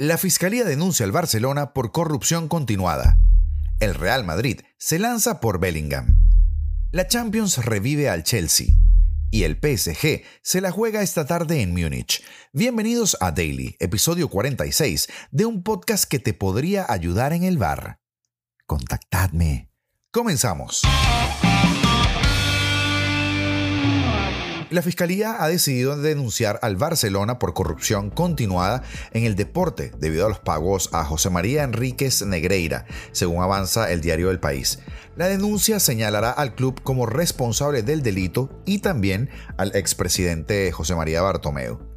La Fiscalía denuncia al Barcelona por corrupción continuada. El Real Madrid se lanza por Bellingham. La Champions revive al Chelsea. Y el PSG se la juega esta tarde en Múnich. Bienvenidos a Daily, episodio 46 de un podcast que te podría ayudar en el bar. Contactadme. Comenzamos. La Fiscalía ha decidido denunciar al Barcelona por corrupción continuada en el deporte debido a los pagos a José María Enríquez Negreira, según avanza el diario El País. La denuncia señalará al club como responsable del delito y también al expresidente José María Bartomeu.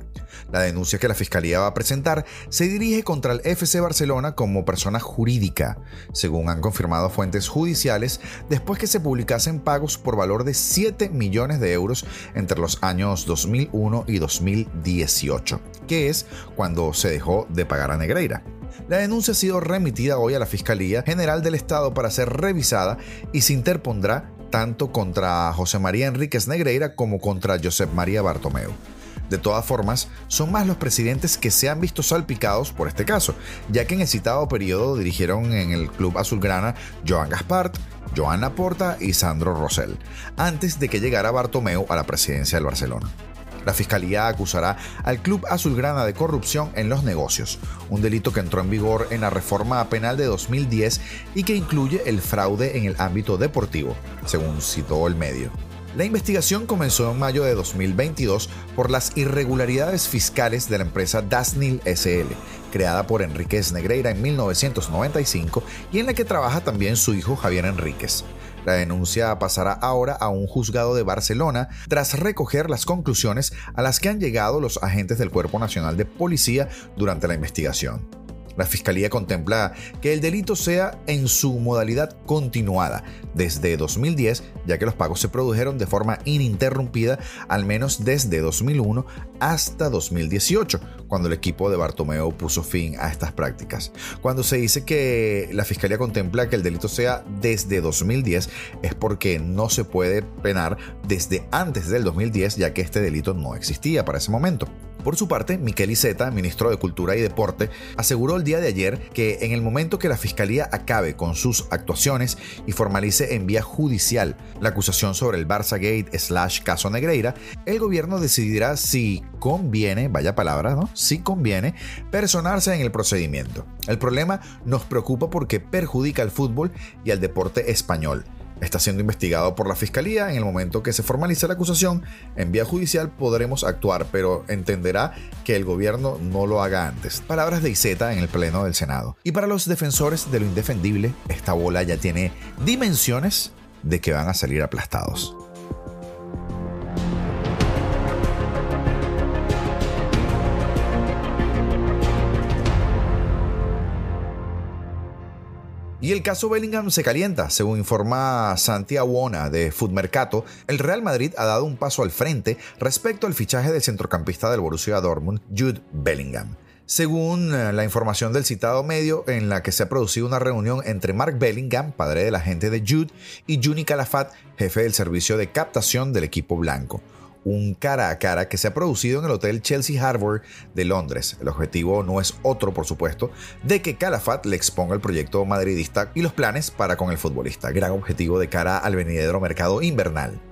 La denuncia que la Fiscalía va a presentar se dirige contra el FC Barcelona como persona jurídica, según han confirmado fuentes judiciales, después que se publicasen pagos por valor de 7 millones de euros entre los años 2001 y 2018, que es cuando se dejó de pagar a Negreira. La denuncia ha sido remitida hoy a la Fiscalía General del Estado para ser revisada y se interpondrá tanto contra José María Enríquez Negreira como contra Josep María Bartomeu. De todas formas, son más los presidentes que se han visto salpicados por este caso, ya que en el citado periodo dirigieron en el club azulgrana Joan Gaspart, Joan Laporta y Sandro Rosell, antes de que llegara Bartomeu a la presidencia del Barcelona. La fiscalía acusará al Club Azulgrana de corrupción en los negocios, un delito que entró en vigor en la reforma penal de 2010 y que incluye el fraude en el ámbito deportivo, según citó el medio. La investigación comenzó en mayo de 2022 por las irregularidades fiscales de la empresa Dasnil SL, creada por Enríquez Negreira en 1995 y en la que trabaja también su hijo Javier Enríquez. La denuncia pasará ahora a un juzgado de Barcelona tras recoger las conclusiones a las que han llegado los agentes del Cuerpo Nacional de Policía durante la investigación. La Fiscalía contempla que el delito sea en su modalidad continuada desde 2010, ya que los pagos se produjeron de forma ininterrumpida al menos desde 2001 hasta 2018, cuando el equipo de Bartomeu puso fin a estas prácticas. Cuando se dice que la Fiscalía contempla que el delito sea desde 2010, es porque no se puede penar desde antes del 2010, ya que este delito no existía para ese momento. Por su parte, Miquel Iceta, ministro de Cultura y Deporte, aseguró el día de ayer que en el momento que la Fiscalía acabe con sus actuaciones y formalice en vía judicial la acusación sobre el Barça Gate slash caso Negreira, el gobierno decidirá si conviene, vaya palabra, ¿no? Si conviene personarse en el procedimiento. El problema nos preocupa porque perjudica al fútbol y al deporte español está siendo investigado por la Fiscalía. En el momento que se formalice la acusación en vía judicial podremos actuar, pero entenderá que el gobierno no lo haga antes. Palabras de Iseta en el Pleno del Senado. Y para los defensores de lo indefendible, esta bola ya tiene dimensiones de que van a salir aplastados. Y el caso Bellingham se calienta, según informa Santiago Wona de Mercato, el Real Madrid ha dado un paso al frente respecto al fichaje del centrocampista del Borussia Dortmund, Jude Bellingham. Según eh, la información del citado medio, en la que se ha producido una reunión entre Mark Bellingham, padre del agente de Jude, y Juni Calafat, jefe del servicio de captación del equipo blanco un cara a cara que se ha producido en el Hotel Chelsea Harbour de Londres. El objetivo no es otro, por supuesto, de que Calafat le exponga el proyecto madridista y los planes para con el futbolista, gran objetivo de cara al venidero mercado invernal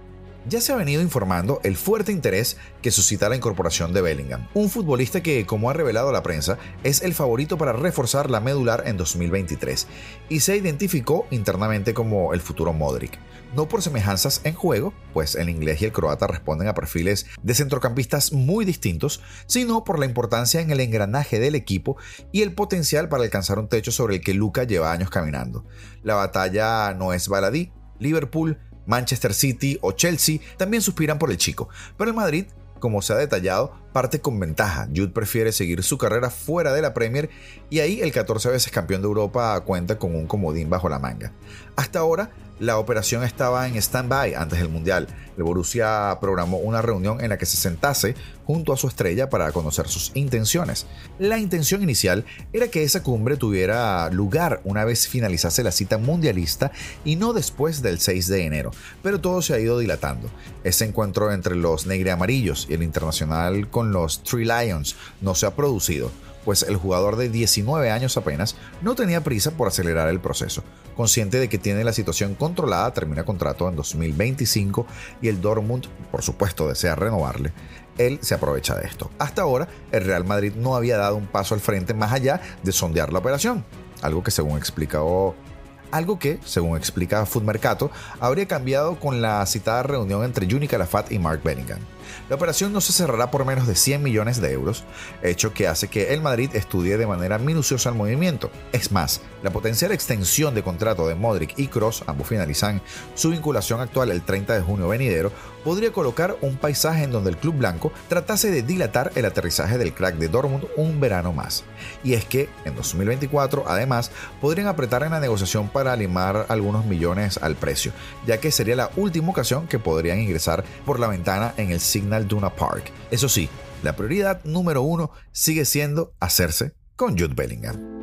ya se ha venido informando el fuerte interés que suscita la incorporación de Bellingham, un futbolista que, como ha revelado la prensa, es el favorito para reforzar la medular en 2023 y se identificó internamente como el futuro Modric. No por semejanzas en juego, pues el inglés y el croata responden a perfiles de centrocampistas muy distintos, sino por la importancia en el engranaje del equipo y el potencial para alcanzar un techo sobre el que Luca lleva años caminando. La batalla no es baladí, Liverpool Manchester City o Chelsea también suspiran por el chico, pero el Madrid, como se ha detallado, parte con ventaja. Jude prefiere seguir su carrera fuera de la Premier y ahí el 14 veces campeón de Europa cuenta con un comodín bajo la manga. Hasta ahora, la operación estaba en stand-by antes del Mundial. El Borussia programó una reunión en la que se sentase junto a su estrella para conocer sus intenciones. La intención inicial era que esa cumbre tuviera lugar una vez finalizase la cita mundialista y no después del 6 de enero, pero todo se ha ido dilatando. Ese encuentro entre los negre amarillos y el internacional con los Three Lions no se ha producido pues el jugador de 19 años apenas no tenía prisa por acelerar el proceso. Consciente de que tiene la situación controlada, termina contrato en 2025 y el Dortmund, por supuesto, desea renovarle. Él se aprovecha de esto. Hasta ahora, el Real Madrid no había dado un paso al frente más allá de sondear la operación, algo que según explicó algo que, según explica Food Mercato, habría cambiado con la citada reunión entre Juni Calafat y Mark Bellingham. La operación no se cerrará por menos de 100 millones de euros, hecho que hace que el Madrid estudie de manera minuciosa el movimiento. Es más, la potencial extensión de contrato de Modric y Cross, ambos finalizan su vinculación actual el 30 de junio venidero, podría colocar un paisaje en donde el club blanco tratase de dilatar el aterrizaje del crack de Dortmund un verano más. Y es que en 2024, además, podrían apretar en la negociación para limar algunos millones al precio, ya que sería la última ocasión que podrían ingresar por la ventana en el Signal Duna Park. Eso sí, la prioridad número uno sigue siendo hacerse con Jude Bellingham.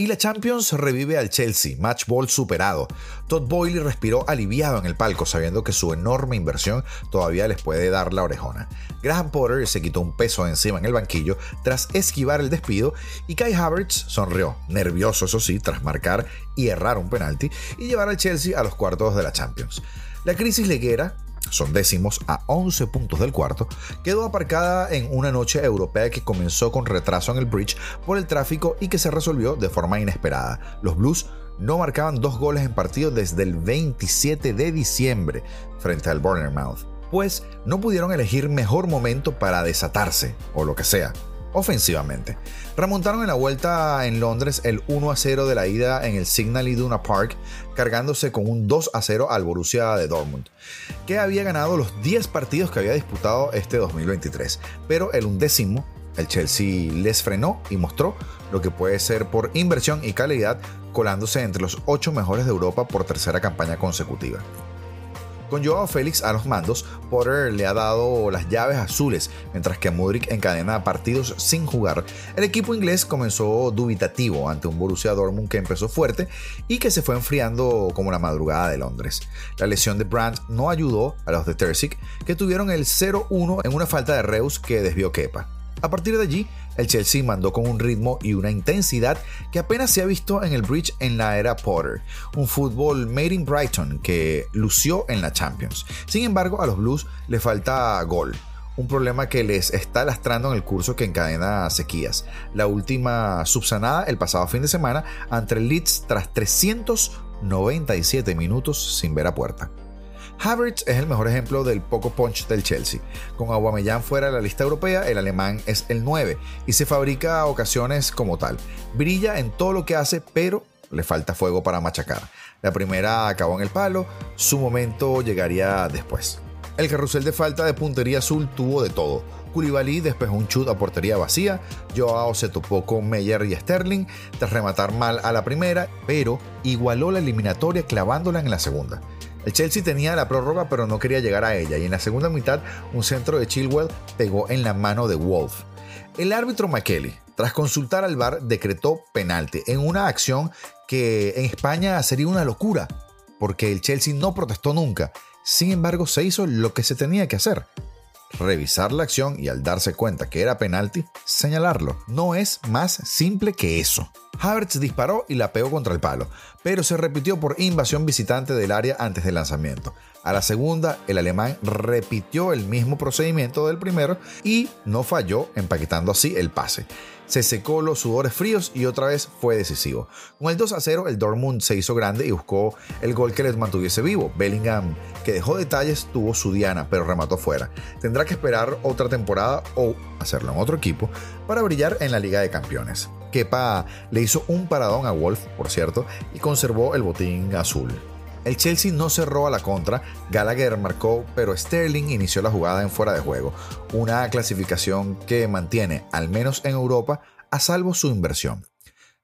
Y la Champions revive al Chelsea, match ball superado. Todd Boyle respiró aliviado en el palco sabiendo que su enorme inversión todavía les puede dar la orejona. Graham Potter se quitó un peso encima en el banquillo tras esquivar el despido y Kai Havertz sonrió, nervioso eso sí, tras marcar y errar un penalti y llevar al Chelsea a los cuartos de la Champions. La crisis leguera son décimos a 11 puntos del cuarto, quedó aparcada en una noche europea que comenzó con retraso en el bridge por el tráfico y que se resolvió de forma inesperada. Los Blues no marcaban dos goles en partido desde el 27 de diciembre frente al Bournemouth, pues no pudieron elegir mejor momento para desatarse o lo que sea ofensivamente. Remontaron en la vuelta en Londres el 1 a 0 de la ida en el Signal Iduna Park, cargándose con un 2 a 0 al Borussia de Dortmund, que había ganado los 10 partidos que había disputado este 2023. Pero el undécimo, el Chelsea les frenó y mostró lo que puede ser por inversión y calidad, colándose entre los 8 mejores de Europa por tercera campaña consecutiva. Con Joao Félix a los mandos, Potter le ha dado las llaves azules, mientras que Mudrik encadena partidos sin jugar. El equipo inglés comenzó dubitativo ante un Borussia Dortmund que empezó fuerte y que se fue enfriando como la madrugada de Londres. La lesión de Brandt no ayudó a los de Terzic, que tuvieron el 0-1 en una falta de Reus que desvió Kepa. A partir de allí, el Chelsea mandó con un ritmo y una intensidad que apenas se ha visto en el Bridge en la era Potter, un fútbol made in Brighton que lució en la Champions. Sin embargo, a los Blues le falta gol, un problema que les está lastrando en el curso que encadena sequías. La última subsanada el pasado fin de semana ante el Leeds tras 397 minutos sin ver a puerta. Havertz es el mejor ejemplo del poco punch del Chelsea. Con Aubameyang fuera de la lista europea, el alemán es el 9 y se fabrica a ocasiones como tal. Brilla en todo lo que hace, pero le falta fuego para machacar. La primera acabó en el palo, su momento llegaría después. El carrusel de falta de puntería azul tuvo de todo. Koulibaly despejó un chut a portería vacía, Joao se topó con Meyer y Sterling tras rematar mal a la primera, pero igualó la eliminatoria clavándola en la segunda. El Chelsea tenía la prórroga pero no quería llegar a ella y en la segunda mitad un centro de Chilwell pegó en la mano de Wolf. El árbitro McKelly, tras consultar al VAR, decretó penalti en una acción que en España sería una locura, porque el Chelsea no protestó nunca. Sin embargo, se hizo lo que se tenía que hacer. Revisar la acción y al darse cuenta que era penalti, señalarlo. No es más simple que eso. Havertz disparó y la pegó contra el palo, pero se repitió por invasión visitante del área antes del lanzamiento. A la segunda, el alemán repitió el mismo procedimiento del primero y no falló, empaquetando así el pase. Se secó los sudores fríos y otra vez fue decisivo. Con el 2 a 0, el Dortmund se hizo grande y buscó el gol que les mantuviese vivo. Bellingham, que dejó detalles, tuvo su diana, pero remató fuera. Tendrá que esperar otra temporada o hacerlo en otro equipo para brillar en la Liga de Campeones. Kepa le hizo un paradón a Wolf, por cierto, y conservó el botín azul. El Chelsea no cerró a la contra, Gallagher marcó, pero Sterling inició la jugada en fuera de juego, una clasificación que mantiene, al menos en Europa, a salvo su inversión.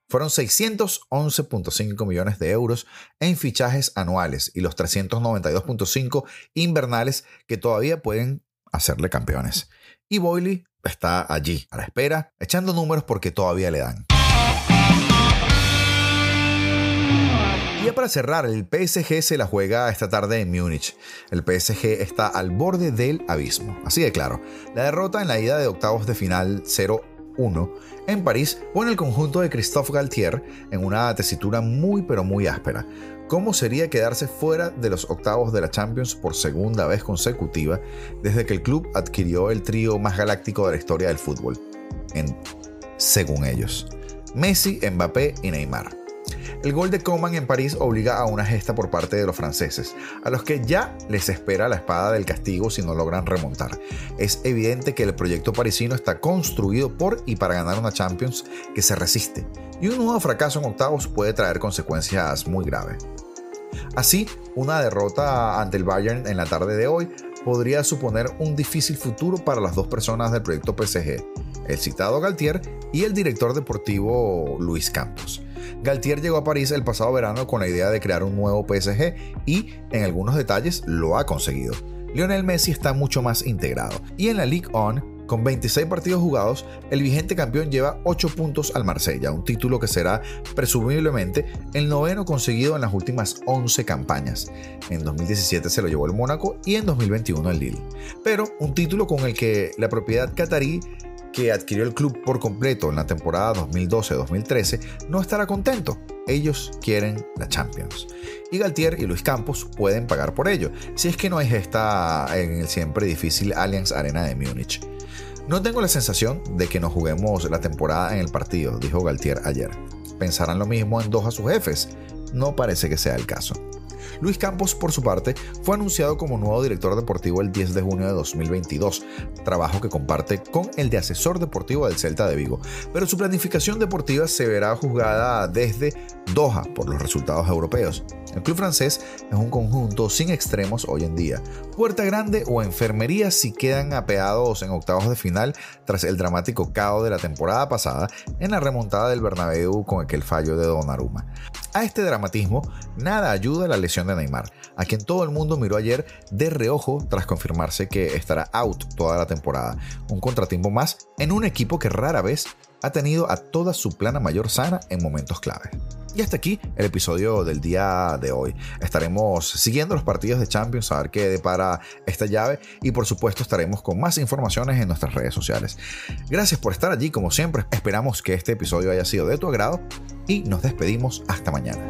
Fueron 611.5 millones de euros en fichajes anuales y los 392.5 invernales que todavía pueden hacerle campeones. Y Boyle está allí, a la espera, echando números porque todavía le dan. Y ya para cerrar, el PSG se la juega esta tarde en Múnich. El PSG está al borde del abismo. Así de claro, la derrota en la ida de octavos de final 0-1 en París pone el conjunto de Christophe Galtier en una tesitura muy pero muy áspera. ¿Cómo sería quedarse fuera de los octavos de la Champions por segunda vez consecutiva desde que el club adquirió el trío más galáctico de la historia del fútbol? En, según ellos, Messi, Mbappé y Neymar. El gol de Coman en París obliga a una gesta por parte de los franceses, a los que ya les espera la espada del castigo si no logran remontar. Es evidente que el proyecto parisino está construido por y para ganar una Champions que se resiste, y un nuevo fracaso en octavos puede traer consecuencias muy graves. Así, una derrota ante el Bayern en la tarde de hoy podría suponer un difícil futuro para las dos personas del proyecto PSG, el citado Galtier y el director deportivo Luis Campos. Galtier llegó a París el pasado verano con la idea de crear un nuevo PSG y, en algunos detalles, lo ha conseguido. Lionel Messi está mucho más integrado y en la Ligue 1 con 26 partidos jugados, el vigente campeón lleva 8 puntos al Marsella, un título que será presumiblemente el noveno conseguido en las últimas 11 campañas. En 2017 se lo llevó el Mónaco y en 2021 el Lille. Pero un título con el que la propiedad catarí que adquirió el club por completo en la temporada 2012-2013 no estará contento. Ellos quieren la Champions. Y Galtier y Luis Campos pueden pagar por ello, si es que no es esta en el siempre difícil Allianz Arena de Múnich. No tengo la sensación de que nos juguemos la temporada en el partido, dijo Galtier ayer. ¿Pensarán lo mismo en dos a sus jefes? No parece que sea el caso. Luis Campos, por su parte, fue anunciado como nuevo director deportivo el 10 de junio de 2022, trabajo que comparte con el de asesor deportivo del Celta de Vigo, pero su planificación deportiva se verá juzgada desde Doha por los resultados europeos. El club francés es un conjunto sin extremos hoy en día. Puerta Grande o Enfermería si quedan apeados en octavos de final tras el dramático caos de la temporada pasada en la remontada del Bernabéu con aquel fallo de Donnarumma. A este dramatismo nada ayuda la lesión de Neymar, a quien todo el mundo miró ayer de reojo tras confirmarse que estará out toda la temporada. Un contratiempo más en un equipo que rara vez ha tenido a toda su plana mayor sana en momentos clave. Y hasta aquí el episodio del día de hoy. Estaremos siguiendo los partidos de Champions a ver qué depara esta llave y por supuesto estaremos con más informaciones en nuestras redes sociales. Gracias por estar allí como siempre. Esperamos que este episodio haya sido de tu agrado y nos despedimos hasta mañana.